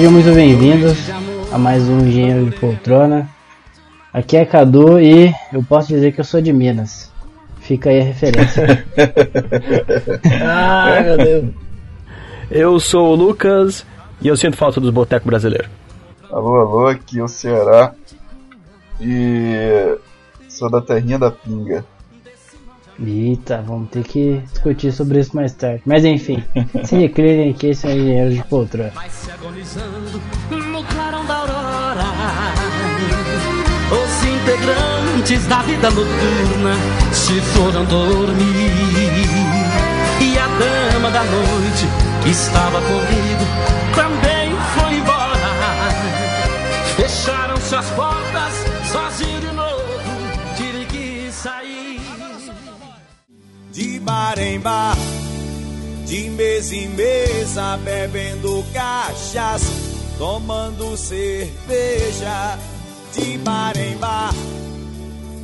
Sejam muito bem-vindos a mais um Engenheiro de Poltrona. Aqui é Cadu e eu posso dizer que eu sou de Minas. Fica aí a referência. Ai, meu Deus. Eu sou o Lucas e eu sinto falta dos botecos brasileiros. Alô, alô, aqui é o Ceará. E sou da terrinha da pinga. Eita, vamos ter que discutir sobre isso mais tarde. Mas enfim, se reclinem que esse é o Engenheiro de Poltrona. Vai se agonizando no clarão da aurora. Os integrantes da vida noturna se foram dormir. E a dama da noite que estava comigo também foi embora. Fecharam-se as portas, De bar em bar, de mesa em mesa, bebendo cachaça, tomando cerveja. De bar em bar,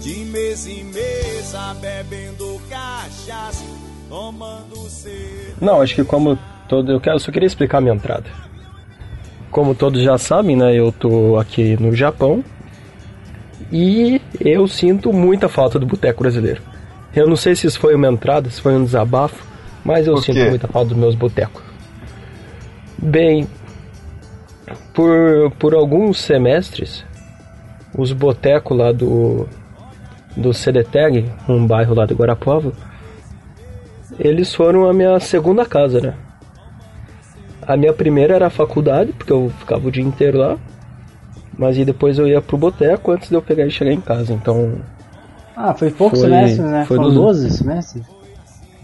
de mesa em mesa, bebendo cachaça, tomando cerveja. Não, acho que como todo. Eu, só queria explicar a minha entrada. Como todos já sabem, né? Eu tô aqui no Japão. E eu sinto muita falta do boteco brasileiro. Eu não sei se isso foi uma entrada, se foi um desabafo, mas eu Por sinto quê? muita falta dos meus botecos. Bem, por, por alguns semestres, os botecos lá do, do Cedeteg, um bairro lá de Guarapuava, eles foram a minha segunda casa, né? A minha primeira era a faculdade, porque eu ficava o dia inteiro lá. Mas e depois eu ia pro boteco antes de eu pegar e chegar em casa. Então, Ah, foi poucos Foi- semestres, né? foi Foram dos- 12 semestres?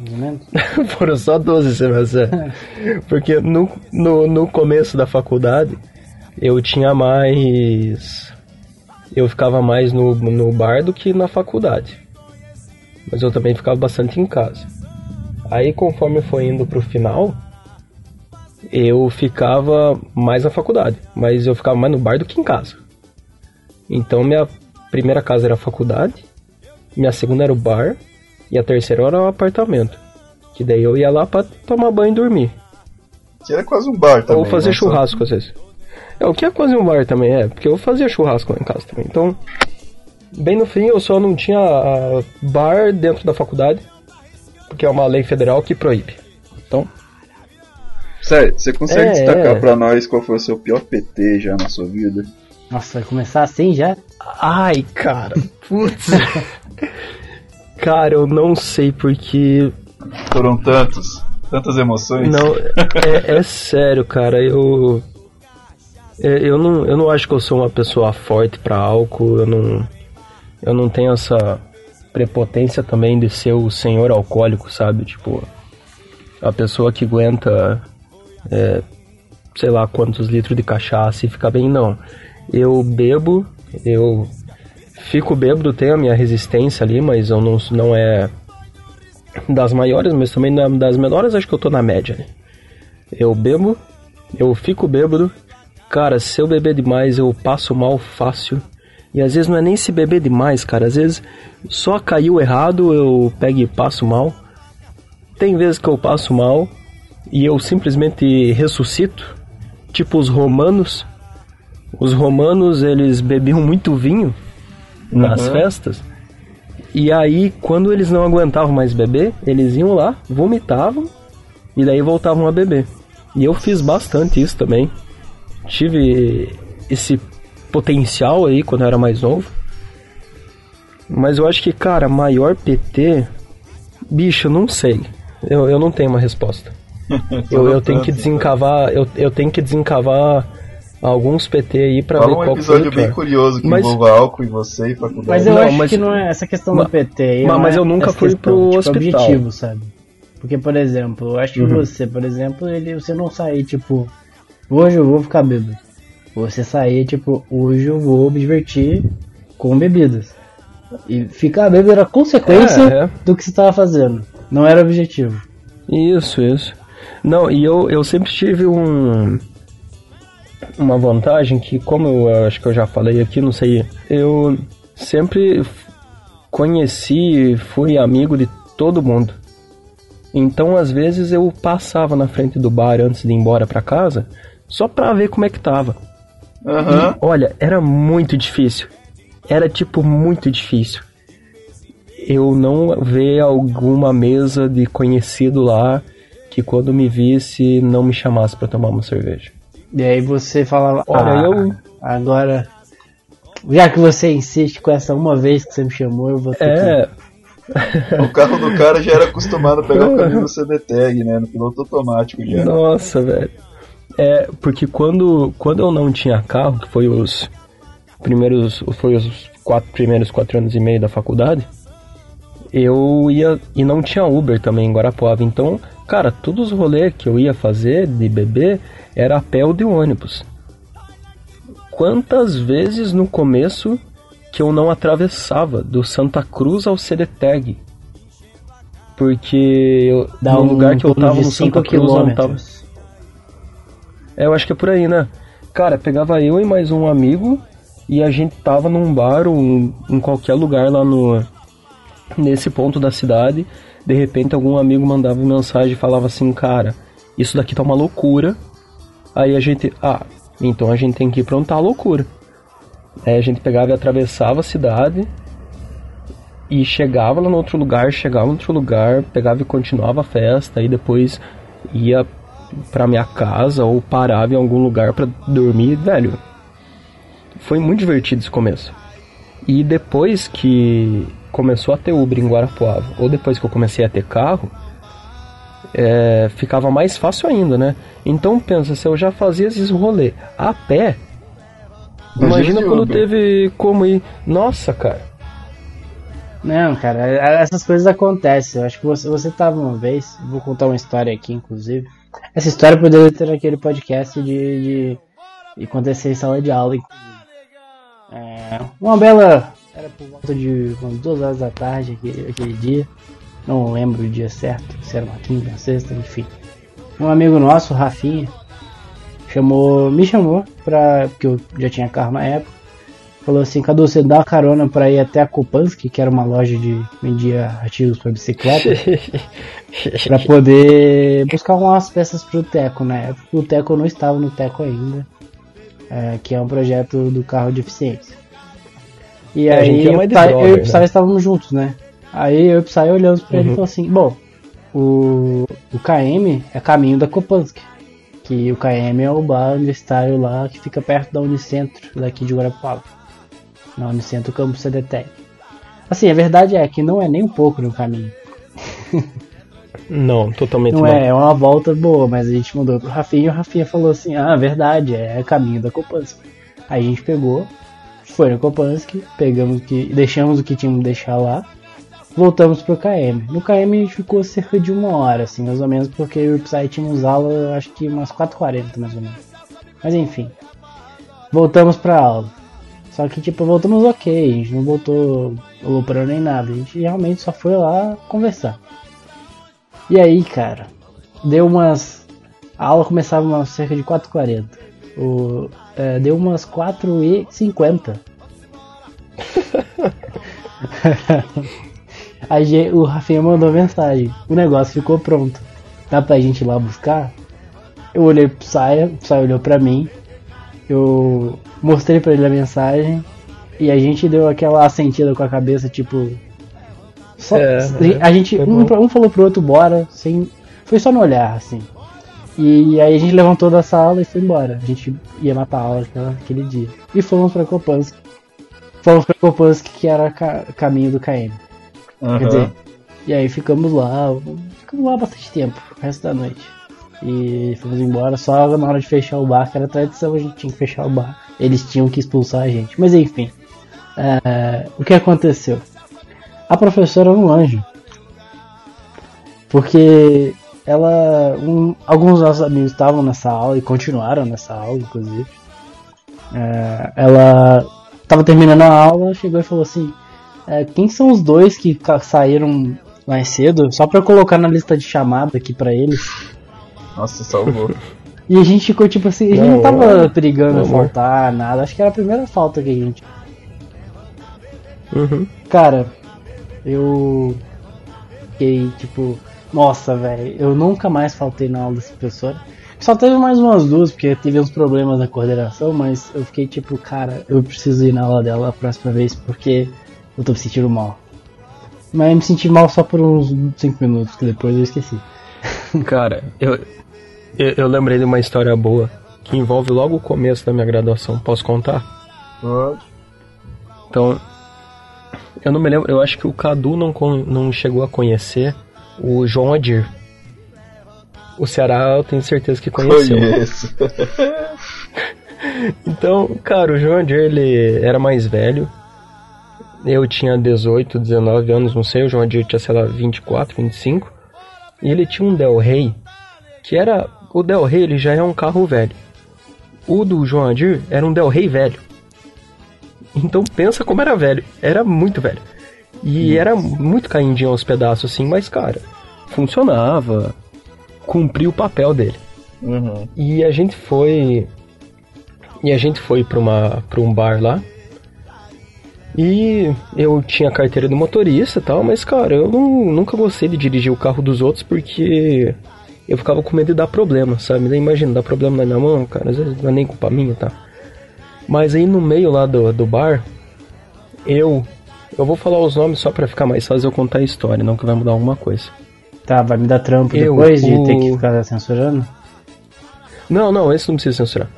Foram só 12 semestres. é. Porque no, no, no começo da faculdade, eu tinha mais. Eu ficava mais no, no bar do que na faculdade. Mas eu também ficava bastante em casa. Aí, conforme foi indo pro final, eu ficava mais na faculdade. Mas eu ficava mais no bar do que em casa. Então, minha primeira casa era a faculdade, minha segunda era o bar, e a terceira era o apartamento. Que daí eu ia lá pra tomar banho e dormir. Que era quase um bar também. Ou fazer né? Só- churrasco às vezes. É, o que é quase um bar também, é. Porque eu fazia churrasco lá em casa também. Então, bem no fim eu só não tinha ah, bar dentro da faculdade. Porque é uma lei federal que proíbe. Então, Sério, você consegue É, destacar é. pra nós qual foi o seu pior PT já na sua vida? Nossa, vai começar assim já? Ai, cara. Putz. cara, eu não sei porque. Foram tantos, tantas emoções. Não, é, é sério, cara. Eu. é, Eu não, eu não acho que eu sou uma pessoa forte pra álcool. Eu não. Eu não tenho essa prepotência também de ser o senhor alcoólico, sabe? Tipo. A pessoa que aguenta. é, sei lá quantos litros de cachaça e fica bem, não. Eu bebo, eu fico bêbado, tenho a minha resistência ali, mas eu não, não é das maiores, mas também é das menores, acho que eu tô na média. Né? Eu bebo, eu fico bêbado. Cara, se eu beber demais, eu passo mal fácil. E às vezes não é nem se beber demais, cara. Às vezes só caiu errado, eu pego e passo mal. Tem vezes que eu passo mal e eu simplesmente ressuscito. Tipo os romanos. Os romanos, eles bebiam muito vinho nas Uhum. festas. E aí, quando eles não aguentavam mais beber, eles iam lá, vomitavam e daí voltavam a beber. E eu fiz bastante isso também. Tive esse potencial aí quando eu era mais novo. Mas eu acho que, cara, maior PT. Bicho, eu não sei. Eu, eu não tenho uma resposta. eu, eu tenho que tantos, desencavar. Eu, eu tenho que desencavar alguns PT aí pra ver Fala um qual foi episódio bem curioso que Mas- envolva álcool e você e faculdade. Mas eu Não, acho mas- que não é essa questão Ma- do PT. aí mas é eu nunca fui questão, pro tipo, hospital. objetivo, sabe? Porque, por exemplo, eu acho que Uhum. você, por exemplo, ele, você não sair, tipo, hoje eu vou ficar bêbado. Você sair, tipo, hoje eu vou me divertir com bebidas. E ficar bêbado era consequência É, é. do que você estava fazendo. Não era objetivo. Isso, isso. Não, e eu, eu sempre tive um. Uma vantagem que, como eu acho que eu já falei aqui, não sei. Eu sempre conheci, fui amigo de todo mundo. Então, às vezes, eu passava na frente do bar antes de ir embora pra casa, só pra ver como é que tava. Aham. E, olha, era muito difícil. Era tipo muito difícil. Eu não ver alguma mesa de conhecido lá que quando me visse não me chamasse pra tomar uma cerveja. E aí você falava, Olha, ah, eu- agora, já que você insiste com essa uma vez que você me chamou, eu vou ter É, O carro do cara já era acostumado a pegar o caminho do CD Tag, né? No piloto automático já. Nossa, velho. É, porque quando, quando eu não tinha carro, que foi os primeiros, foi os quatro primeiros quatro anos e meio da faculdade, eu ia e não tinha Uber também em Guarapuava. Então, cara, todos os rolês que eu ia fazer de bebê era a pé ou de ônibus. Quantas vezes no começo que eu não atravessava do Santa Cruz ao CDTEG? Porque eu, Dá no um lugar que eu tava no 5 Santa Cruz, eu não tava é, eu acho que é por aí, né? Cara, pegava eu e mais um amigo e a gente tava num bar ou em, em qualquer lugar lá no nesse ponto da cidade. De repente algum amigo mandava mensagem e falava assim, cara, isso daqui tá uma loucura. Aí a gente, ah, então a gente tem que ir pra tá a loucura. Aí a gente pegava e atravessava a cidade e chegava lá no outro lugar, chegava no outro lugar, pegava e continuava a festa, aí depois ia pra minha casa ou parava em algum lugar pra dormir, velho. Foi muito divertido esse começo. E depois que começou a ter Uber em Guarapuava, ou depois que eu comecei a ter carro, é, ficava mais fácil ainda, né? Então pensa, se eu já fazia esses rolê a pé, Imagina imagina quando Uber. teve como ir. Nossa, cara. Não, cara, essas coisas acontecem. Eu acho que você, você tava uma vez, vou contar uma história aqui, inclusive. Essa história poderia ter aquele podcast de, de, de acontecer em sala de aula. É, uma bela. Era por volta de umas duas horas da tarde aquele, aquele dia. Não lembro o dia certo, se era uma quinta, uma sexta, enfim. Um amigo nosso, Rafinha, chamou, me chamou pra. porque eu já tinha carro na época. Falou assim, Cadu, você dá uma carona pra ir até a Kupansky, que era uma loja de vendia artigos para bicicleta, pra poder buscar umas peças pro Teco, né? O Teco não estava no Teco ainda, é, que é um projeto do carro de eficiência. E É, aí é eu, Psy- eu e o né? Psy estávamos juntos, né? Aí eu e o Psy olhamos pra ele e Uhum. falou assim, bom, o, o KM é caminho da Kupansky. Que o KM é o bar universitário lá que fica perto da Unicentro, daqui de Guarapuava. Na Unicentro Campus CDTEC. Assim, a verdade é que não é nem um pouco no caminho. Não, totalmente Não não. é, é uma volta boa, mas a gente mandou pro Rafinha e o Rafinha falou assim, ah, verdade, é caminho da Kopansky. Aí a gente pegou, foi no Kopansky, pegamos que. deixamos o que tínhamos que deixar lá, voltamos pro KM. No KM a gente ficou cerca de uma hora, assim, mais ou menos, porque o Psy tínhamos aula, acho que umas 4h40 mais ou menos. Mas enfim. Voltamos pra aula. Só que tipo, voltamos ok, a gente não voltou aloprando nem nada, a gente realmente só foi lá conversar. E aí, cara, deu umas. A aula começava umas cerca de 4h40. O, é, deu umas 4h50. Aí ge- o Rafinha mandou mensagem. O negócio ficou pronto. Dá pra gente ir lá buscar? Eu olhei pro Saia, o Saia olhou pra mim. Eu mostrei pra ele a mensagem. E a gente deu aquela assentida com a cabeça, tipo. Só, É, a gente foi um, um falou pro outro bora, sem. Foi só no olhar, assim. E aí a gente levantou da sala e foi embora. A gente ia matar a aula aquele dia. E fomos pra Kopansky. Fomos pra Kopansky, que era ca- caminho do KM. Aham. Quer dizer, e aí ficamos lá, ficamos lá bastante tempo, o resto da noite. E fomos embora, só na hora de fechar o bar, que era tradição, a gente tinha que fechar o bar. Eles tinham que expulsar a gente. Mas enfim, é, o que aconteceu? A professora era um anjo. Porque ela. um- alguns dos nossos amigos estavam nessa aula e continuaram nessa aula, inclusive. É, ela estava terminando a aula, chegou e falou assim: é, quem são os dois que saíram mais cedo? Só pra eu colocar na lista de chamada aqui pra eles. Nossa, salvou. E a gente ficou tipo assim, a gente não, Não, tava Meu amor. faltar nada, acho que era a primeira falta que a gente. Uhum. Cara, eu fiquei tipo, nossa, velho, eu nunca mais faltei na aula dessa professora. Só teve mais umas duas, porque teve uns problemas na coordenação, mas eu fiquei tipo, cara, eu preciso ir na aula dela a próxima vez porque eu tô me sentindo mal. Mas eu me senti mal só por uns 5 minutos, que depois eu esqueci. Cara, eu, eu, eu lembrei de uma história boa que envolve logo o começo da minha graduação. Posso contar? Pode. Então, eu não me lembro, eu acho que o Cadu não, não chegou a conhecer o João Adir. O Ceará eu tenho certeza que conheceu. Conheço. Então, cara, o João Adir ele era mais velho. Eu tinha 18, 19 anos, não sei, o João Adir tinha, sei lá, 24, 25. E ele tinha um Del Rey, que era. O Del Rey ele já é um carro velho. O do João Adir era um Del Rey velho. Então pensa como era velho. Era muito velho. E era muito caindinho aos pedaços, assim, mas, cara, funcionava. Cumpriu o papel dele. Uhum. E a gente foi. E a gente foi pra, uma, pra um bar lá. E eu tinha carteira de motorista e tal, mas cara, eu não, nunca gostei de dirigir o carro dos outros porque eu ficava com medo de dar problema, sabe? Imagina, dar problema na minha mão, cara, às vezes não é nem culpa minha, tá? Mas aí no meio lá do, do bar, eu. Eu vou falar os nomes só pra ficar mais fácil eu contar a história, não que vai mudar alguma coisa. Tá, vai me dar trampo Eu, depois de o- ter que ficar censurando? Não, não, esse não precisa censurar.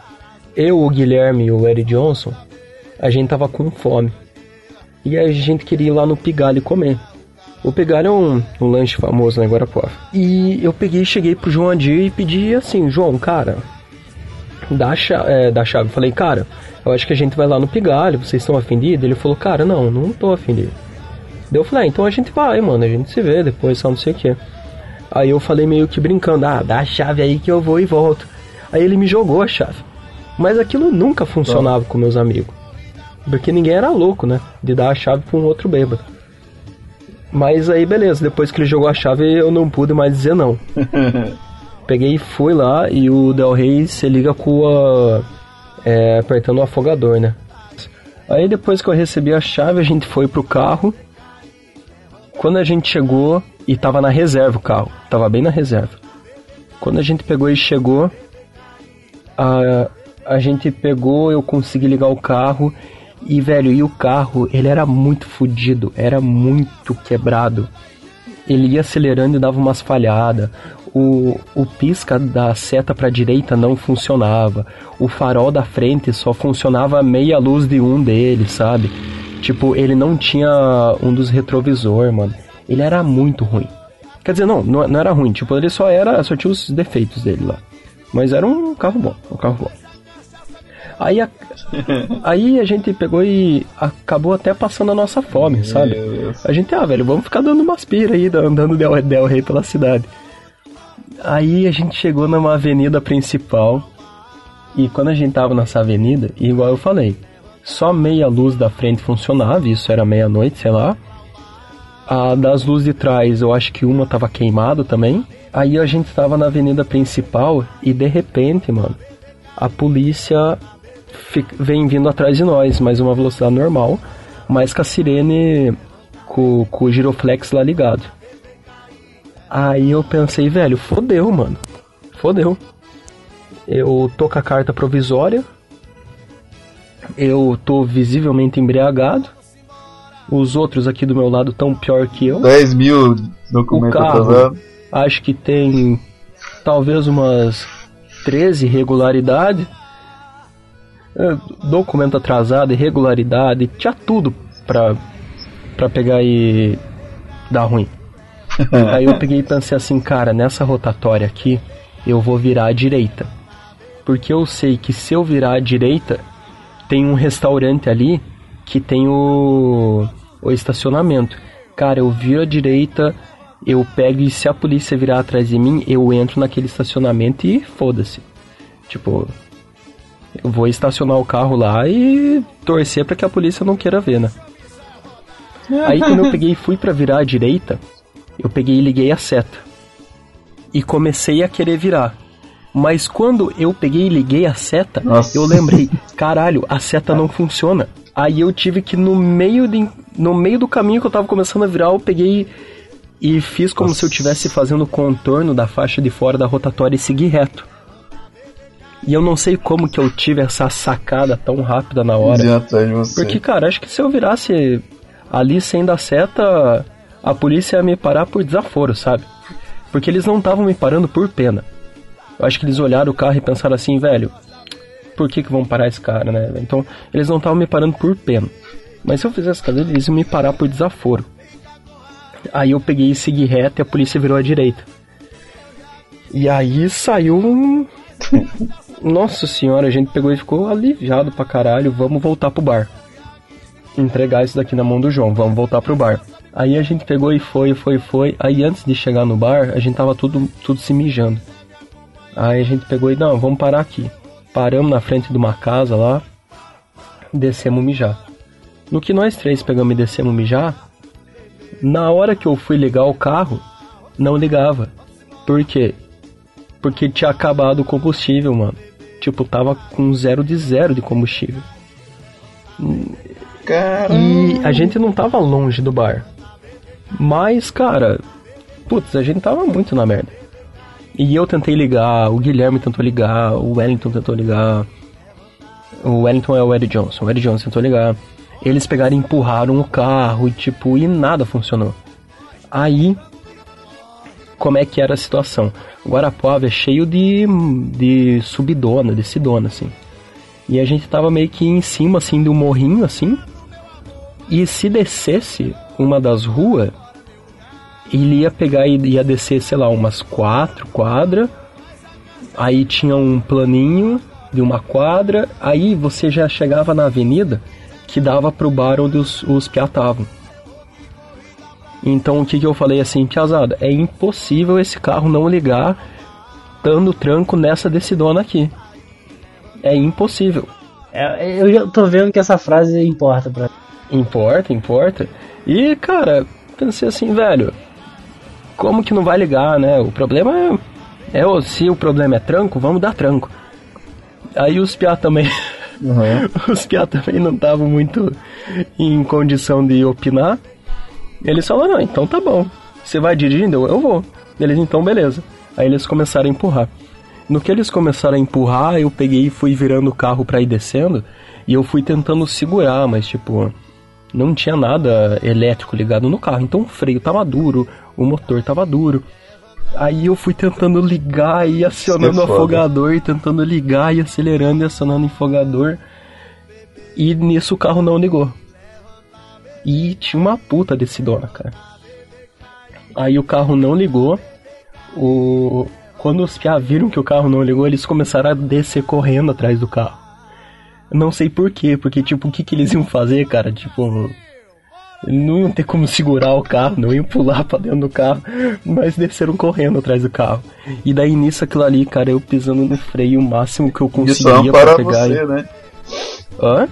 Eu, o Guilherme e o Eric Johnson, a gente tava com fome. E a gente queria ir lá no Pigalho comer. O Pigalho é um, um lanche famoso lá em Guarapuava. E eu peguei e cheguei pro João Adir e pedi assim, João, cara, dá a, chave, é, dá a chave. Falei, cara, eu acho que a gente vai lá no Pigalho, vocês estão ofendidos? Ele falou, cara, não, não tô ofendido. Daí eu falei, ah, então a gente vai, mano, a gente se vê depois, só não sei o que. Aí eu falei meio que brincando, ah, dá a chave aí que eu vou e volto. Aí ele me jogou a chave. Mas aquilo nunca funcionava com meus amigos. Porque ninguém era louco, né? De dar a chave pra um outro bêbado. Mas aí beleza, depois que ele jogou a chave eu não pude mais dizer não. Peguei e fui lá e o Del Rey se liga com a. é, apertando o afogador, né? Aí depois que eu recebi a chave, a gente foi pro carro. Quando a gente chegou e tava na reserva o carro, tava bem na reserva. Quando a gente pegou e chegou, a, a gente pegou, eu consegui ligar o carro e velho, e o carro, ele era muito fodido, era muito quebrado. Ele ia acelerando e dava umas falhadas. O, o pisca da seta pra direita não funcionava. O farol da frente só funcionava meia luz de um deles, sabe? Tipo, ele não tinha um dos retrovisor, mano. Ele era muito ruim. Quer dizer, não, não, não era ruim. Tipo, ele só era, só tinha os defeitos dele lá. Mas era um carro bom, um carro bom. Aí a, aí a gente pegou e acabou até passando a nossa fome, sabe? A gente, ah, velho, vamos ficar dando umas pira aí, andando Del, Del Rey pela cidade. Aí a gente chegou numa avenida principal. E quando a gente tava nessa avenida, igual eu falei, só meia luz da frente funcionava, isso era meia-noite, sei lá. A das luzes de trás, eu acho que uma tava queimada também. Aí a gente tava na avenida principal e de repente, mano, a polícia fi- vem vindo atrás de nós, mas uma velocidade normal, mas com a sirene com, com o giroflex lá ligado. Aí eu pensei, velho, fodeu, mano. Fodeu. Eu tô com a carta provisória. Eu tô visivelmente embriagado. Os outros aqui do meu lado tão pior que eu. 10 mil documentos atrasados. Acho que tem talvez umas 13 irregularidades. É, Documento atrasado, irregularidade, tinha tudo pra, pra pegar e dar ruim. Aí eu peguei e pensei assim, cara, nessa rotatória aqui, eu vou virar à direita. Porque eu sei que se eu virar à direita, tem um restaurante ali que tem o, o estacionamento. Cara, eu viro à direita, eu pego e se a polícia virar atrás de mim, eu entro naquele estacionamento e foda-se. Tipo, eu vou estacionar o carro lá e torcer pra que a polícia não queira ver, né? Aí quando eu peguei e fui pra virar à direita, eu peguei e liguei a seta. E comecei a querer virar. Mas quando eu peguei e liguei a seta, Nossa. eu lembrei, caralho, a seta não funciona. Aí eu tive que no meio de, no meio do caminho que eu tava começando a virar, eu peguei e fiz como Nossa. se eu estivesse fazendo o contorno da faixa de fora da rotatória e seguir reto. E eu não sei como que eu tive essa sacada tão rápida na hora. De atrás de você. Porque, cara, acho que se eu virasse ali sem dar seta, a polícia ia me parar por desaforo, sabe? Porque eles não estavam me parando por pena. Eu acho que eles olharam o carro e pensaram assim, velho, por que que vão parar esse cara, né? Então, eles não estavam me parando por pena. Mas se eu fizesse caso, eles iam me parar por desaforo. Aí eu peguei e segui reto e a polícia virou à direita. E aí saiu um. Nossa senhora, a gente pegou e ficou aliviado pra caralho. Vamos voltar pro bar. Entregar isso daqui na mão do João, vamos voltar pro bar. Aí a gente pegou e foi, foi, foi. Aí antes de chegar no bar, a gente tava tudo, tudo se mijando. Aí a gente pegou e, não, vamos parar aqui. Paramos na frente de uma casa lá, descemos mijar. No que nós três pegamos e descemos mijar, na hora que eu fui ligar o carro, não ligava. Por quê? Porque tinha acabado o combustível, mano. Tipo, tava com zero de zero de combustível. Caramba. E a gente não tava longe do bar. Mas, cara, putz, a gente tava muito na merda. E eu tentei ligar, o Guilherme tentou ligar, o Wellington tentou ligar. O Wellington é o Eddie Johnson, o Eddie Johnson tentou ligar. Eles pegaram e empurraram o carro e tipo, e nada funcionou. Aí, como é que era a situação? Guarapuava é cheio de, de subidona, de sidona, assim. E a gente tava meio que em cima, assim, do morrinho, assim. E se descesse uma das ruas, ele ia pegar e ia descer, sei lá, umas quatro quadras. Aí tinha um planinho de uma quadra. Aí você já chegava na avenida que dava pro bar onde os, os piá estavam. Então o que, que eu falei assim, piazada? É impossível esse carro não ligar dando tranco nessa decidona aqui. É impossível. É, eu já tô vendo que essa frase importa pra Importa, importa. E, cara, pensei assim, velho, como que não vai ligar, né? O problema é, é se o problema é tranco, vamos dar tranco. Aí os piá também, Uhum. os piá também não estavam muito em condição de opinar. Eles falaram, não, então tá bom. Você vai dirigindo? Eu, eu vou. Eles, então beleza. Aí eles começaram a empurrar. No que eles começaram a empurrar, eu peguei e fui virando o carro pra ir descendo. E eu fui tentando segurar, mas tipo, não tinha nada elétrico ligado no carro. Então o freio tava duro, o motor tava duro. Aí eu fui tentando ligar e acionando é o foda. afogador, e tentando ligar e acelerando e acionando o afogador. E nisso o carro não ligou. E tinha uma puta decidona, cara. Aí o carro não ligou. O... Quando os piá viram que o carro não ligou, eles começaram a descer correndo atrás do carro. Não sei por quê, porque tipo, o que, que eles iam fazer, cara? Tipo, não iam ter como segurar o carro, não iam pular pra dentro do carro, mas desceram correndo atrás do carro. E daí nisso aquilo ali, cara, eu pisando no freio o máximo que eu Isso conseguia é pra para pegar. você, e... né? Hã?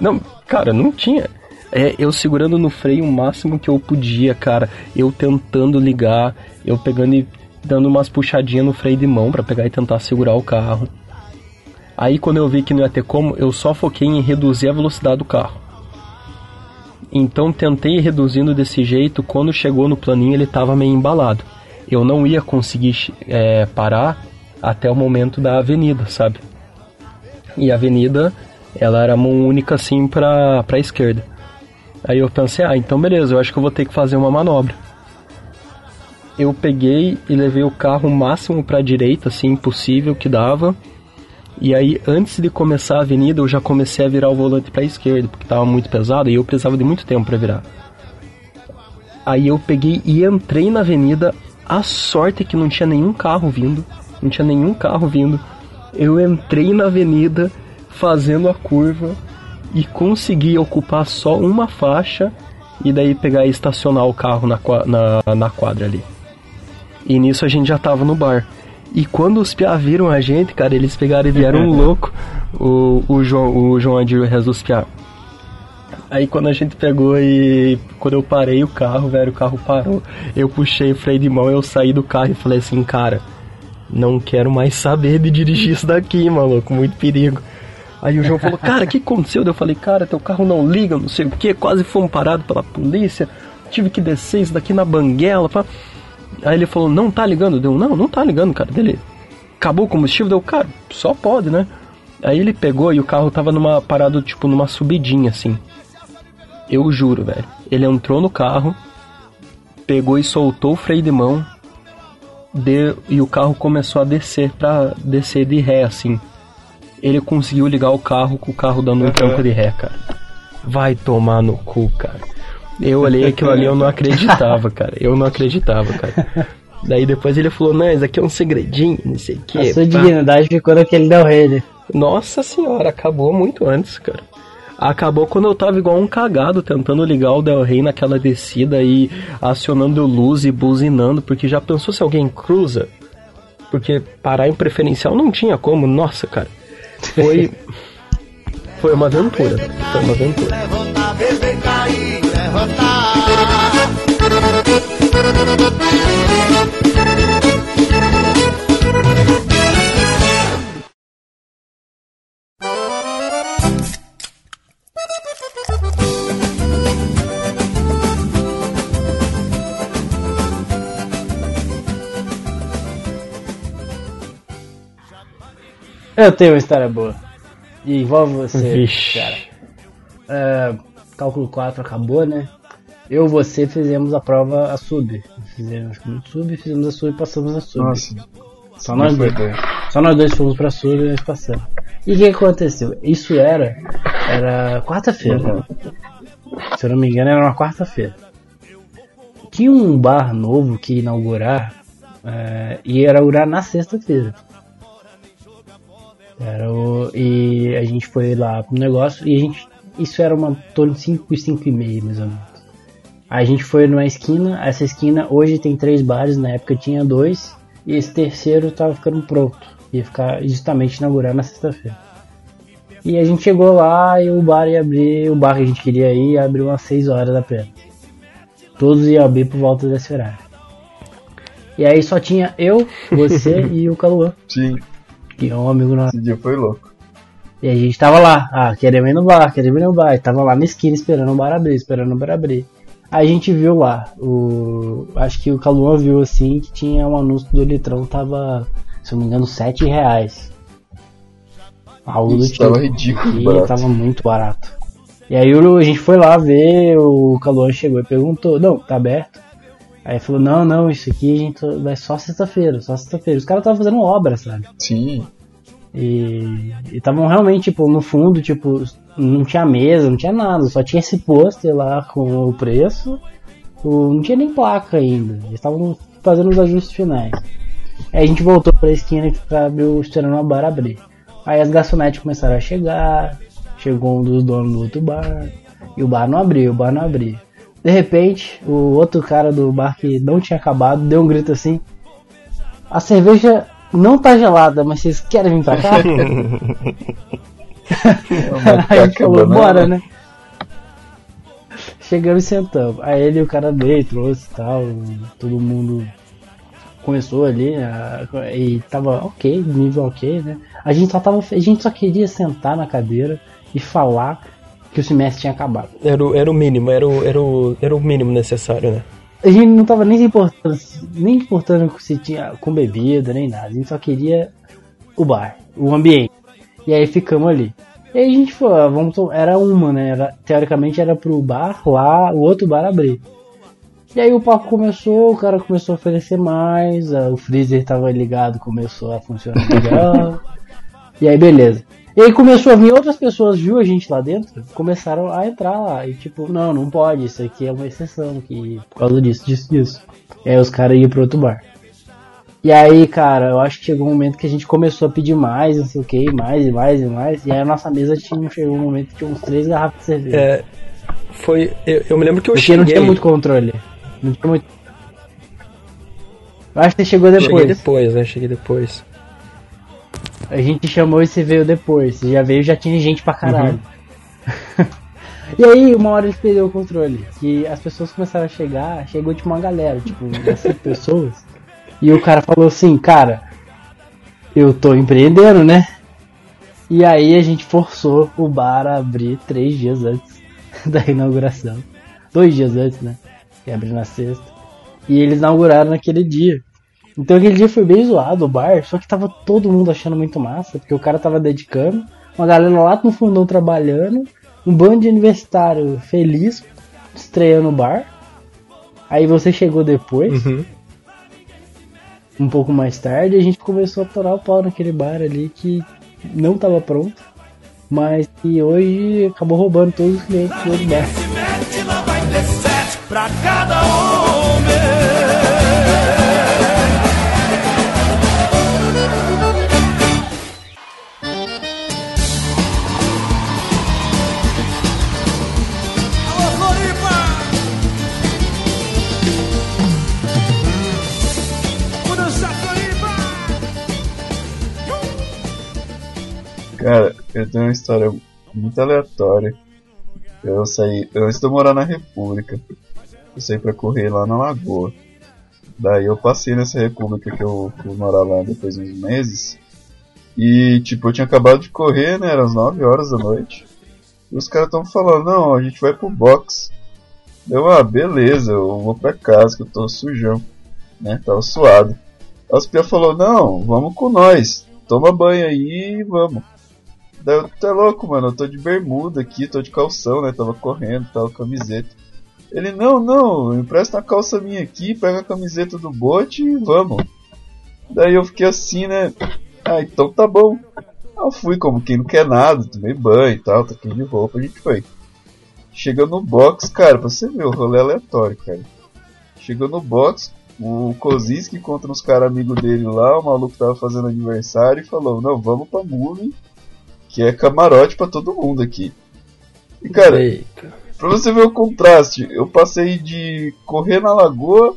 Não, cara, não tinha. É, eu segurando no freio o máximo que eu podia, cara. Eu tentando ligar, eu pegando e dando umas puxadinhas no freio de mão pra pegar e tentar segurar o carro. Aí quando eu vi que não ia ter como, eu só foquei em reduzir a velocidade do carro. Então tentei ir reduzindo desse jeito, quando chegou no planinho ele tava meio embalado. Eu não ia conseguir é, parar até o momento da avenida, sabe? E a avenida, ela era mão única assim pra, pra esquerda. Aí eu pensei, ah, então beleza, eu acho que eu vou ter que fazer uma manobra. Eu peguei e levei o carro o máximo pra direita, assim, possível que dava. E aí, antes de começar a avenida, eu já comecei a virar o volante pra esquerda, porque tava muito pesado e eu precisava de muito tempo pra virar. Aí eu peguei e entrei na avenida. A sorte é que não tinha nenhum carro vindo. Não tinha nenhum carro vindo. Eu entrei na avenida fazendo a curva e consegui ocupar só uma faixa e daí pegar e estacionar o carro na, na, na quadra ali. E nisso a gente já tava no bar. E quando os piá viram a gente, cara, eles pegaram e vieram louco. O, o João, o João Adir e o resto dos piá. Aí quando a gente pegou e. Quando eu parei o carro, velho, o carro parou. Eu puxei o freio de mão, eu saí do carro e falei assim, cara, não quero mais saber de dirigir isso daqui, maluco, muito perigo. Aí o João falou, cara, o que aconteceu? Eu falei, cara, teu carro não liga, não sei o que, quase fomos parados pela polícia, tive que descer isso daqui na banguela. Pá. Aí ele falou, não tá ligando? Deu, não, não tá ligando, cara, dele. acabou o combustível? Deu, cara, só pode, né? Aí ele pegou e o carro tava numa parada, tipo, numa subidinha, assim. Eu juro, velho. Ele entrou no carro, pegou e soltou o freio de mão, de, e o carro começou a descer pra descer de ré, assim. Ele conseguiu ligar o carro com o carro dando um tranco de ré, cara. Vai tomar no cu, cara. Eu olhei aquilo ali, eu não acreditava, cara. Eu não acreditava, cara. Daí depois ele falou, não, isso aqui é um segredinho, não sei o que. A sua dignidade ficou naquele Del Rey, né? Nossa senhora, acabou muito antes, cara. Acabou quando eu tava igual um cagado tentando ligar o Del Rey naquela descida e acionando luz e buzinando, porque já pensou se alguém cruza? Porque parar em preferencial não tinha como, nossa, cara. Foi. Foi uma aventura. Foi uma aventura. Levantar. Eu tenho uma história boa. E envolve você, Vixe. cara. É, cálculo 4 acabou, né? Eu e você fizemos a prova a sub. Fizemos sub, fizemos a sub e passamos a sub. Nossa. Só nós dois. bem. Só nós dois fomos pra sub e nós passamos. E o que aconteceu? Isso era. Era quarta-feira. Se eu não me engano, era uma quarta-feira. Tinha um bar novo que ia inaugurar. é, e ia inaugurar na sexta-feira. Era o, e a gente foi lá pro negócio e a gente. Isso era uma torno de 5 e 5 e meia, mais ou menos. A gente foi numa esquina, essa esquina hoje tem três bares, na época tinha dois, e esse terceiro tava ficando pronto. Ia ficar justamente inaugurar na sexta-feira. E a gente chegou lá e o bar ia abrir, o bar que a gente queria ir ia abrir umas 6 horas apenas. Todos iam abrir por volta desse horário. E aí só tinha eu, você e o Caluan, Sim, que é um amigo nosso. esse dia foi louco. E a gente tava lá, ah, queremos ir no bar, queremos ir no bar. E tava lá na esquina esperando o bar abrir, esperando o bar abrir. Aí a gente viu lá, o. Acho que o Caluan viu assim que tinha um anúncio do litrão, tava, se eu não me engano, 7 reais. Algo do tipo. tava ridículo E barato. tava muito barato. E aí a gente foi lá ver, o Caluan chegou e perguntou, não, tá aberto? Aí falou, não, não, isso aqui a gente vai só sexta-feira, só sexta-feira. Os caras estavam fazendo obra, sabe? Sim, E estavam realmente, tipo, no fundo, tipo, não tinha mesa, não tinha nada, só tinha esse pôster lá com o preço, o- não tinha nem placa ainda. Eles estavam fazendo os ajustes finais. Aí a gente voltou pra esquina abrir o esperando a bar abrir. Aí as garçonetes começaram a chegar, chegou um dos donos do outro bar, e o bar não abriu, o bar não abriu. De repente, o outro cara do bar que não tinha acabado deu um grito assim: A cerveja não tá gelada, mas vocês querem vir pra cá? Aí a gente falou, bora, né? Chegamos e sentamos. Aí ele e o cara veio, trouxe e tal. Todo mundo começou ali a- e tava ok, nível ok, né? A gente só tava. A gente só queria sentar na cadeira e falar que o semestre tinha acabado. Era o, era o mínimo, era o, era, o, era o mínimo necessário, né? A gente não tava nem se importando, nem importando se tinha com bebida, nem nada. A gente só queria o bar, o ambiente. E aí ficamos ali. E aí a gente foi, ah, vamos era uma, né? Era, teoricamente era pro bar lá, o outro bar abrir. E aí o papo começou, o cara começou a oferecer mais, ah, o freezer tava ligado, começou a funcionar legal. e aí beleza. E aí começou a vir outras pessoas, viu a gente lá dentro, começaram a entrar lá. E tipo, não, não pode, isso aqui é uma exceção, que por causa disso, disso, disso. E aí os caras iam pro outro bar. E aí, cara, eu acho que chegou um momento que a gente começou a pedir mais, não sei o que, mais e mais e mais. E aí a nossa mesa tinha, chegou um momento que tinha uns três garrafas de cerveja. É, foi. Eu, eu me lembro que eu Porque cheguei. não tinha muito controle. Não tinha muito. Eu acho que você chegou Cheguei depois. depois, né? Cheguei depois. A gente chamou e você veio depois. Você já veio já tinha gente pra caralho. e aí, uma hora ele perdeu o controle. E as pessoas começaram a chegar, chegou tipo uma galera, tipo, umas pessoas. E o cara falou assim, cara, eu tô empreendendo, né? E aí a gente forçou o bar a abrir três dias antes da inauguração. Dois dias antes, né? Que abriu na sexta. E eles inauguraram naquele dia. Então aquele dia foi bem zoado o bar, só que tava todo mundo achando muito massa, porque o cara tava dedicando, uma galera lá no fundão trabalhando, um bando de universitário feliz, estreando o bar. Aí você chegou depois, Uhum. um pouco mais tarde, e a gente começou a torar o pau naquele bar ali que não tava pronto, mas que hoje acabou roubando todos os clientes do outro bar. Pra cada homem. Cara, eu tenho uma história muito aleatória. Eu saí, antes de morar na República, eu saí pra correr lá na Lagoa. Daí eu passei nessa República que eu fui morar lá depois de uns meses. E, tipo, eu tinha acabado de correr, né? Eram as 9 horas da noite. E os caras tão falando, não, a gente vai pro box. Eu, ah, beleza, eu vou pra casa que eu tô sujão, né? Tava suado. Aí os pia falou, não, vamos com nós. Toma banho aí e vamos. Daí eu, tá louco, mano, eu tô de bermuda aqui, tô de calção, né? Tava correndo, tal, camiseta. Ele, não, não, empresta a calça minha aqui, pega a camiseta do bote e vamos. Daí eu fiquei assim, né? Ah, então tá bom. Eu fui como quem não quer nada, tomei banho e tal, troquei de roupa, a gente foi. Chega no box, cara, pra você ver o rolê aleatório, cara. Chegou no box, o Kozinski encontra uns caras amigos dele lá, o maluco tava fazendo aniversário e falou, não, vamos pra movie, que é camarote pra todo mundo aqui. E cara, Eita. pra você ver o contraste, eu passei de correr na lagoa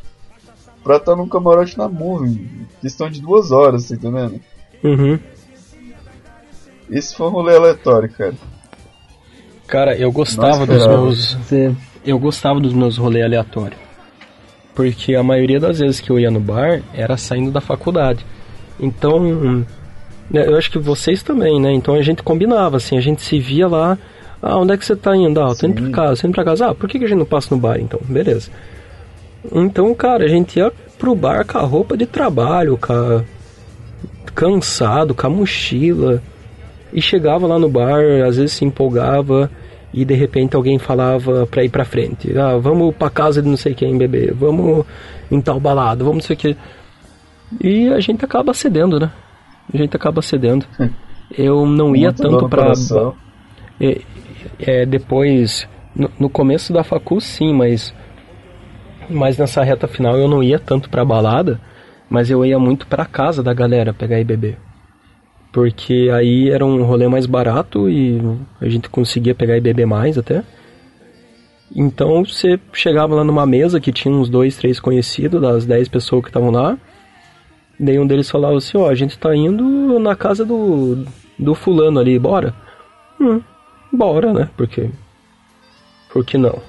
pra estar num camarote na movie. Questão de duas horas, tá entendendo? Uhum. Esse foi um rolê aleatório, cara. Cara, eu gostava Não dos meus. Você Eu gostava dos meus rolês aleatórios. Porque a maioria das vezes que eu ia no bar era saindo da faculdade. Então, eu acho que vocês também, né? Então a gente combinava, assim, a gente se via lá. Ah, onde é que você tá indo? Ah, eu tô indo pra casa, tô indo pra casa. Ah, por que, que a gente não passa no bar então? Beleza. Então, cara, a gente ia pro bar com a roupa de trabalho, com a... cansado, com a mochila. E chegava lá no bar, às vezes se empolgava e de repente alguém falava pra ir pra frente. Ah, vamos pra casa de não sei quem beber, vamos em tal balada, vamos não sei o que. E a gente acaba cedendo, né? A gente acaba cedendo. Eu não ia Muito tanto coração. É, é, depois, no, no começo da facul sim, mas mas nessa reta final eu não ia tanto pra balada, mas eu ia muito pra casa da galera pegar e beber. Porque aí era um rolê mais barato e a gente conseguia pegar e beber mais até. Então você chegava lá numa mesa que tinha uns dois, três conhecidos das dez pessoas que estavam lá. Daí um deles falava assim, ó, a gente tá indo na casa do, do fulano ali, bora? Hum, bora, né? Porque. Por que não?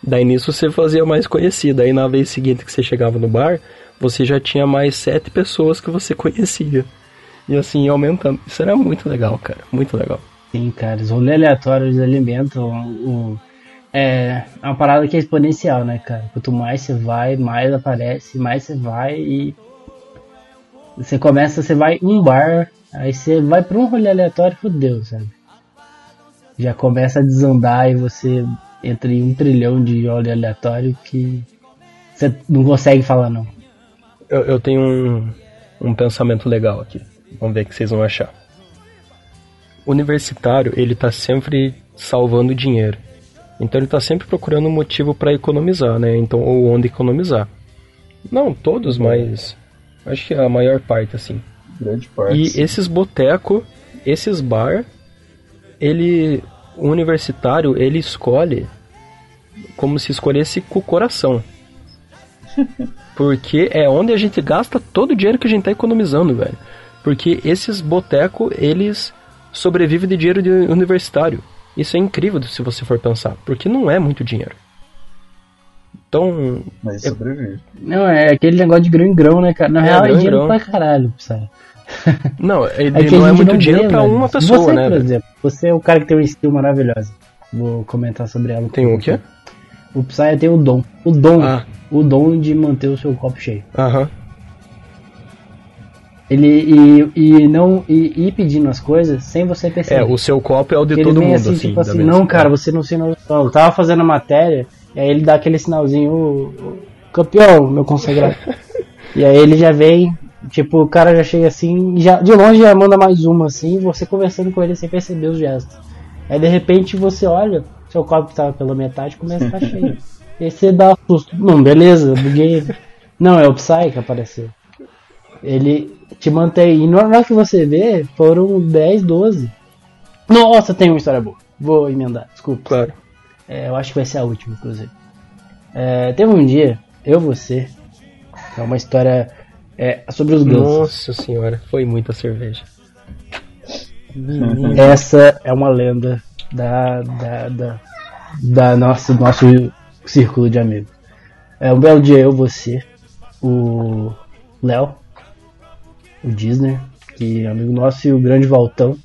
Daí nisso você fazia mais conhecido. Aí na vez seguinte que você chegava no bar, você já tinha mais sete pessoas que você conhecia. E assim aumentando. Isso era muito legal, cara. Muito legal. Sim, cara, os rolês aleatórios alimentam o. É uma parada que é exponencial, né, cara? Quanto mais você vai, mais aparece, mais você vai e. Você começa, você vai um bar, aí você vai pra um rolê aleatório, fodeu, sabe? Já começa a desandar e você entra em um trilhão de rolê aleatório que você não consegue falar não. Eu, eu tenho um, um pensamento legal aqui. Vamos ver o que vocês vão achar. Universitário, ele tá sempre salvando dinheiro. Então ele tá sempre procurando um motivo para economizar, né? Então, ou onde economizar. Não todos, mas acho que a maior parte, assim. Grande parte. E esses boteco, esses bar, ele, o universitário, ele escolhe como se escolhesse com o coração. Porque é onde a gente gasta todo o dinheiro que a gente tá economizando, velho. Porque esses boteco, eles sobrevivem de dinheiro de universitário. Isso é incrível se você for pensar, porque não é muito dinheiro. Então, Mas eu- sobrevive. Não, é aquele negócio de grão em grão, né, cara? Na É, real é dinheiro grão. pra caralho, sabe? não, ele É não é muito não dinheiro vê, pra velho. uma pessoa, você, né? por exemplo, você é o cara que tem uma skill maravilhosa. Vou comentar sobre ela. Tem um o quê? O Psy tem o dom. O dom. Ah. O dom de manter o seu copo cheio. Aham. Ele e, e não e ir pedindo as coisas sem você É, perceber. o seu copo é o de Ele todo vem mundo, assim, assim. tipo assim, não, cara, você não se noção. Eu tava fazendo a matéria, e aí ele dá aquele sinalzinho, "Ô, ô, campeão, meu consagrado. e aí ele já vem, tipo, o cara já chega assim, já, de longe já manda mais uma, assim, você conversando com ele sem perceber os gestos. Aí de repente você olha, seu copo tava pela metade começa a estar cheio. E aí você dá um susto. Não, beleza, eu buguei. Não, é o Psy que apareceu. Ele te mantém. E na hora que você vê, foram 10, 12. Nossa, tem uma história boa. Vou emendar, desculpa. Claro. É, eu acho que vai ser a última, inclusive. É, teve um dia, eu você, é uma história é, sobre os gansos. Nossa senhora, foi muita cerveja. Essa é uma lenda da, da, da, da nosso, nosso círculo de amigos. É um belo dia eu, você, o Léo, o Disney, que é amigo nosso, e o grande Valtão.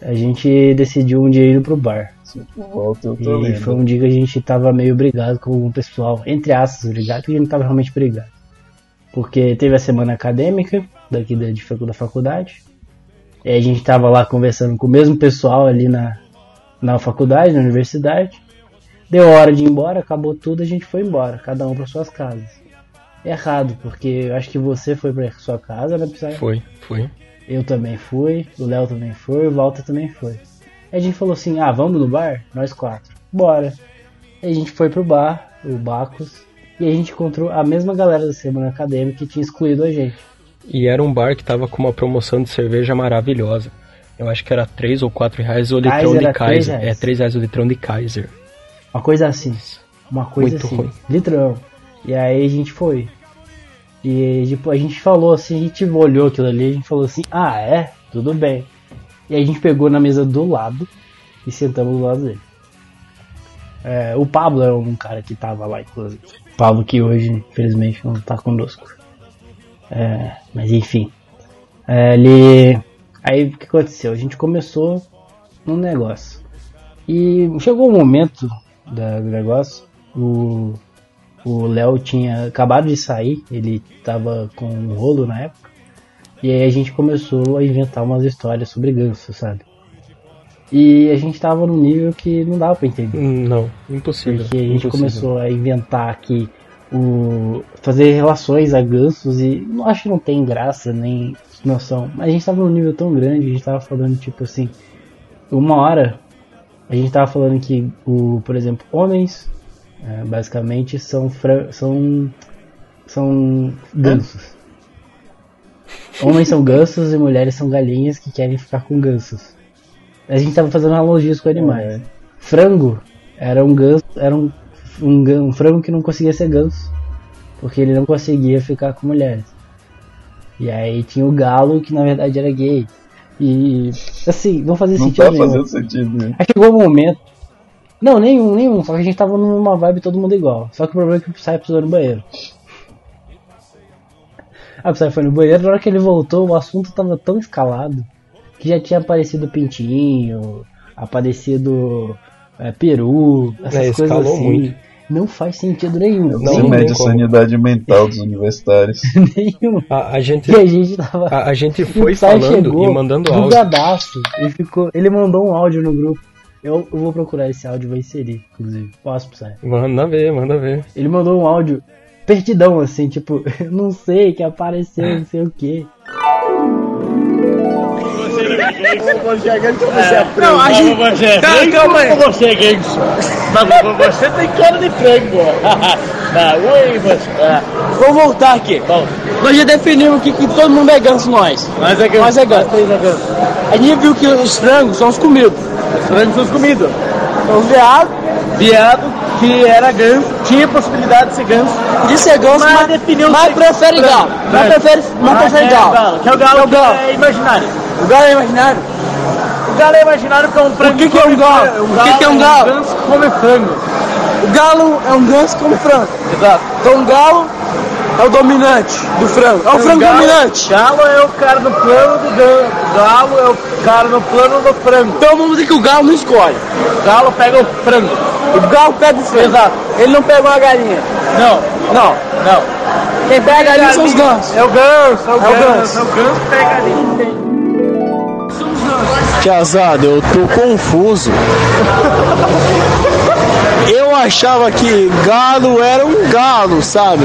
A gente decidiu um dia ir pro bar. Volta, eu tô E lendo. foi um dia que a gente tava meio brigado com o pessoal, entre aspas, brigado, que a gente tava realmente brigado. Porque teve a semana acadêmica daqui da, da faculdade. E a gente tava lá conversando com o mesmo pessoal ali na, na faculdade, na universidade. Deu hora de ir embora, acabou tudo, a gente foi embora, cada um para suas casas. Errado, porque eu acho que você foi pra sua casa, né, Psy? Foi, foi. Eu também fui, o Léo também foi, o Walter também foi. A gente falou assim, ah, vamos no bar? Nós quatro. Bora. Aí a gente foi pro bar, o Bacos, e a gente encontrou a mesma galera da semana acadêmica que tinha excluído a gente. E era um bar que tava com uma promoção de cerveja maravilhosa. Eu acho que era 3 ou 4 reais o litrão de Kaiser. reais. É 3 reais o litrão de Kaiser. Uma coisa assim. Uma coisa Muito assim. ruim. Litrão. E aí a gente foi. E tipo, a gente falou assim, a gente olhou aquilo ali, a gente falou assim, ah é? Tudo bem. E a gente pegou na mesa do lado e sentamos do lado dele. É, o Pablo é um cara que tava lá, inclusive. O Pablo que hoje, infelizmente, não tá conosco. É, mas enfim. É, ele. Aí o que aconteceu? A gente começou um negócio. E chegou o momento da- do negócio. O o Léo tinha acabado de sair, ele tava com um rolo na época. E aí a gente começou a inventar umas histórias sobre ganso, sabe? E a gente tava num nível que não dava pra entender. Hum, Não, impossível. Porque a gente impossível. começou a inventar aqui o. fazer relações a gansos e não acho que não tem graça nem noção. Mas a gente tava num nível tão grande, a gente tava falando tipo assim, uma hora a gente tava falando que o, por exemplo, homens é, basicamente são são são gansos. Homens são gansos e mulheres são galinhas que querem ficar com gansos. A gente tava fazendo analogias com animais. Frango era um ganso, era um, um, um frango que não conseguia ser ganso, porque ele não conseguia ficar com mulheres. E aí tinha o galo que na verdade era gay. E assim, não fazia Não sentido tá nenhum. fazendo sentido, né? Aí chegou um momento. Não, nenhum, nenhum. Só que a gente tava numa vibe todo mundo igual. Só que o problema é que o Psy precisou no banheiro. Aí o Psy foi no banheiro, na hora que ele voltou, o assunto tava tão escalado que já tinha aparecido pintinho, aparecido é, peru, essas É, coisas assim. muito. Não faz sentido nenhum. Não, Você não mede a como. sanidade mental dos universitários. nenhum. A, a gente, E a gente tava. a, a gente E foi falando e mandando áudio. bugadaço, e ficou. Ele mandou um áudio no grupo. Eu, eu vou procurar esse áudio e vou inserir, inclusive. Posso, Psy? Manda ver, manda ver. Ele mandou um áudio perdidão, assim, tipo, não sei que apareceu, não sei o que. Não, a gente. Cara, calma aí. Você é gay. Mas você tem cara de frango. Oi, mas. Vamos voltar aqui. Nós já definimos que, que todo mundo é ganso, nós. Nós é ganso. Nós é ganso. A gente viu que os frangos são os comidos. Os frangos são os comidos. São os veados. Viado que era ganso, tinha possibilidade de ser ganso. De ser ganso, mas, definiu mas prefere galo. Mas prefere, mas prefere galo. Que é o galo, que é imaginário. O galo é imaginário? O galo é imaginário porque é um frango. O que, que é um galo? O que, que é um galo? Um ganso come frango. O galo é um ganso come frango. Exato. Então o galo é o dominante do frango. É o frango dominante. Galo é o cara no plano do galo. Galo é o cara no plano do frango. Então vamos dizer que o galo não escolhe. O galo pega o frango. O galo pega o frango. Exato. Ele não pega uma galinha. Não, não, não. Quem pega ali são os gansos. É o ganso, é o ganso. ganso. É o ganso que pega ali. Tiazada, eu tô confuso. Eu achava que galo era um galo, sabe?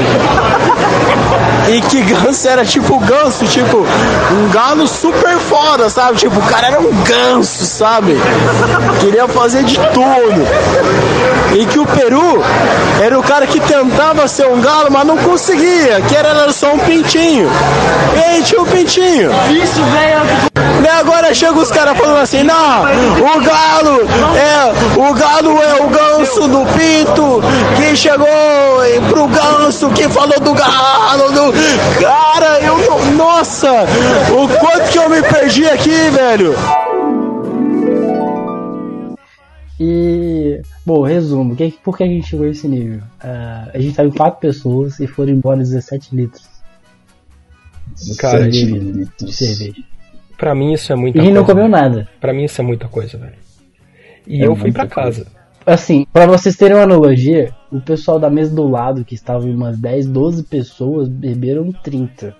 E que ganso era tipo ganso, tipo um galo super foda, sabe? Tipo, o cara era um ganso, sabe? Queria fazer de tudo. E que o Peru era o cara que tentava ser um galo, mas não conseguia, que era só um pintinho. Ei, tinha um pintinho. Isso, velho. E agora chega os caras falando assim, não, o galo é o galo é o ganso do pinto que chegou pro ganso que falou do galo do cara, eu não- nossa, o quanto que eu me perdi aqui, velho. E, bom, resumo, que, por que a gente chegou a esse nível? Ah, a gente tava em quatro pessoas e foram embora 17 litros Cara, 17 de litros. cerveja. Pra mim isso é muita E coisa. não comeu nada. Pra mim isso é muita coisa, velho. E É eu fui pra casa. Assim, pra vocês terem uma analogia, o pessoal da mesa do lado, que estava em umas 10, 12 pessoas, beberam 30.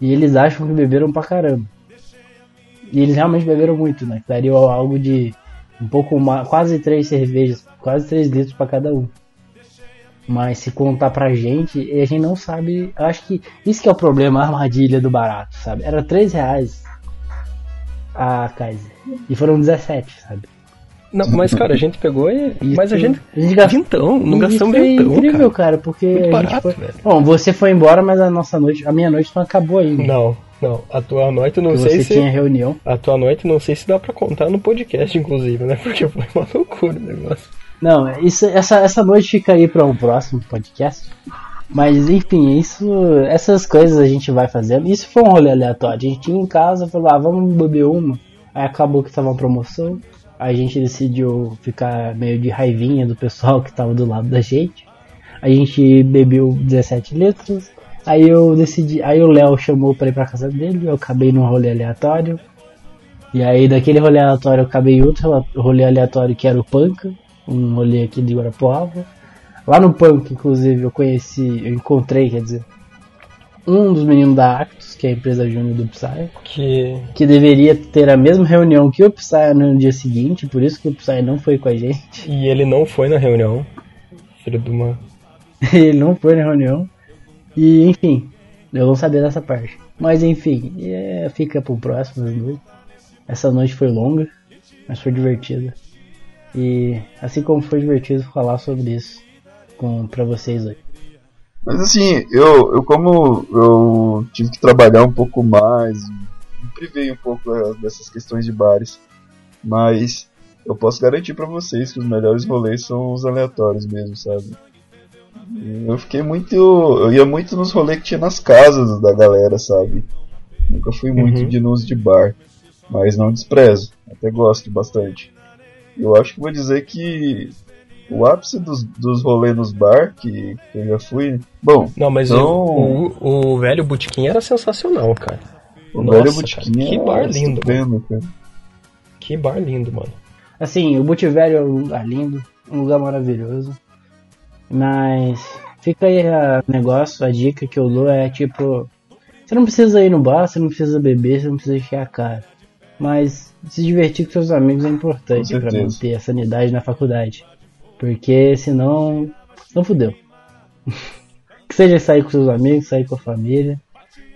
E eles acham que beberam pra caramba. E eles realmente beberam muito, né? Daria algo de um pouco mais, quase 3 cervejas, quase 3 litros pra cada um. Mas se contar pra gente, a gente não sabe. Eu acho que isso que é o problema, a armadilha do barato, sabe? Era 3 reais a Kaiser. E foram 17, sabe? Não, mas cara, a gente pegou e. Isso- mas a gente. a gente gastou- Vintão, não gastamos isso é vintão. incrível, cara. cara, porque barato, foi... velho. Bom, você foi embora, mas a nossa noite, a minha noite não acabou ainda. Não, não. A tua noite não porque sei você se. tinha reunião. A tua noite não sei se dá pra contar no podcast, inclusive, né? Porque foi uma loucura o negócio. Não, isso, essa, essa noite fica aí para um próximo podcast. Mas enfim, isso, essas coisas a gente vai fazendo. Isso foi um rolê aleatório. A gente ia em casa, falou, ah, vamos beber uma. Aí acabou que tava uma promoção. A gente decidiu ficar meio de raivinha do pessoal que tava do lado da gente. A gente bebeu 17 litros. Aí eu decidi, aí o Léo chamou pra ir pra casa dele, eu acabei num rolê aleatório. E aí daquele rolê aleatório eu acabei em outro rolê aleatório que era o Panca, um rolê aqui de Guarapuava. Lá no Punk, inclusive, eu conheci, eu encontrei, quer dizer, um dos meninos da Actus, que é a empresa júnior do Psy, Que. que deveria ter a mesma reunião que o Psy no dia seguinte, por isso que o Psy não foi com a gente. E ele não foi na reunião. Filho de uma. Ele não foi na reunião. E, enfim, eu não sabia dessa parte. Mas, enfim, é, fica pro próximo. Essa noite foi longa, mas foi divertida. E, assim como foi divertido falar sobre isso com, pra vocês hoje. Mas assim, eu, eu como eu tive que trabalhar um pouco mais, me privei um pouco eh, dessas questões de bares. Mas eu posso garantir pra vocês que os melhores rolês são os aleatórios mesmo, sabe? Eu fiquei muito. Eu ia muito nos rolês que tinha nas casas da galera, sabe? Nunca fui muito Uhum. de nos de bar. Mas não desprezo. Até gosto bastante. Eu acho que vou dizer que o ápice dos, dos rolês nos bar, que, que eu já fui. Bom, Não, mas Então- o, o, o velho Botequim era sensacional, cara. o Nossa, velho cara, Botiquinha que bar é lindo, estupendo, cara. Que bar lindo, mano. Assim, o Botivelho é um lugar lindo, um lugar maravilhoso. Mas fica aí o negócio, a dica que eu dou é tipo. Você não precisa ir no bar, você não precisa beber, você não precisa encher a cara. Mas se divertir com seus amigos é importante para manter a sanidade na faculdade. Porque senão. Não fudeu. que seja sair com seus amigos, sair com a família.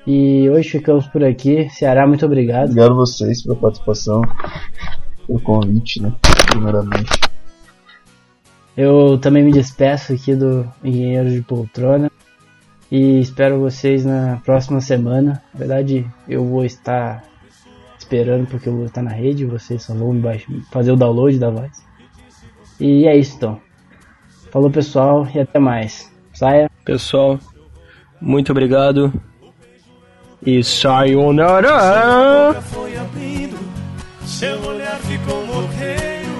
E hoje ficamos por aqui. Ceará, muito obrigado. Obrigado a vocês pela participação, pelo convite, né? Primeiramente. Eu também me despeço aqui do Engenheiro de Poltrona e espero vocês na próxima semana. Na verdade, eu vou estar esperando porque eu vou estar na rede, vocês só vão fazer o download da voz. E é isso então. Falou pessoal e até mais. Saia. Pessoal, muito obrigado. E sayonara! foi abrindo, seu olhar ficou morreiro.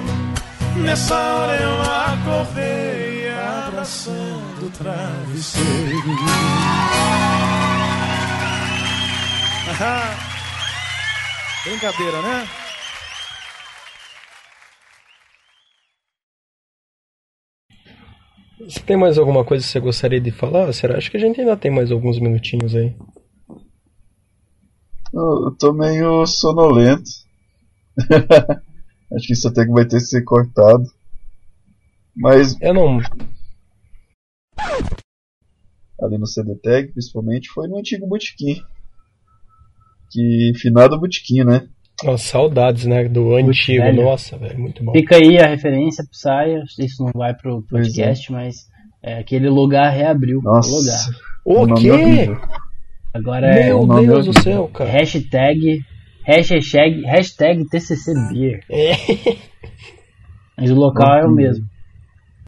Nessa hora eu acordei, abraçando o travesseiro. Brincadeira, né? Você tem mais alguma coisa que você gostaria de falar? Será? Acho que a gente ainda tem mais alguns minutinhos aí. Eu, eu tô meio sonolento. Acho que isso até que vai ter que ser cortado. Mas Eu não. ali no CDTEG, principalmente, foi no antigo Botequim. Que finado Botequim, né? Nossa, saudades, né? Do antigo. velho. Nossa, velho, muito bom. Fica aí a referência pro Saia. Isso não vai pro podcast, mas é, aquele lugar reabriu. Nossa. O lugar. O nome quê? Agora é Meu nome Deus do céu, cara. hashtag, hashtag, hashtag TCC Beer. É. Mas o local é o mesmo.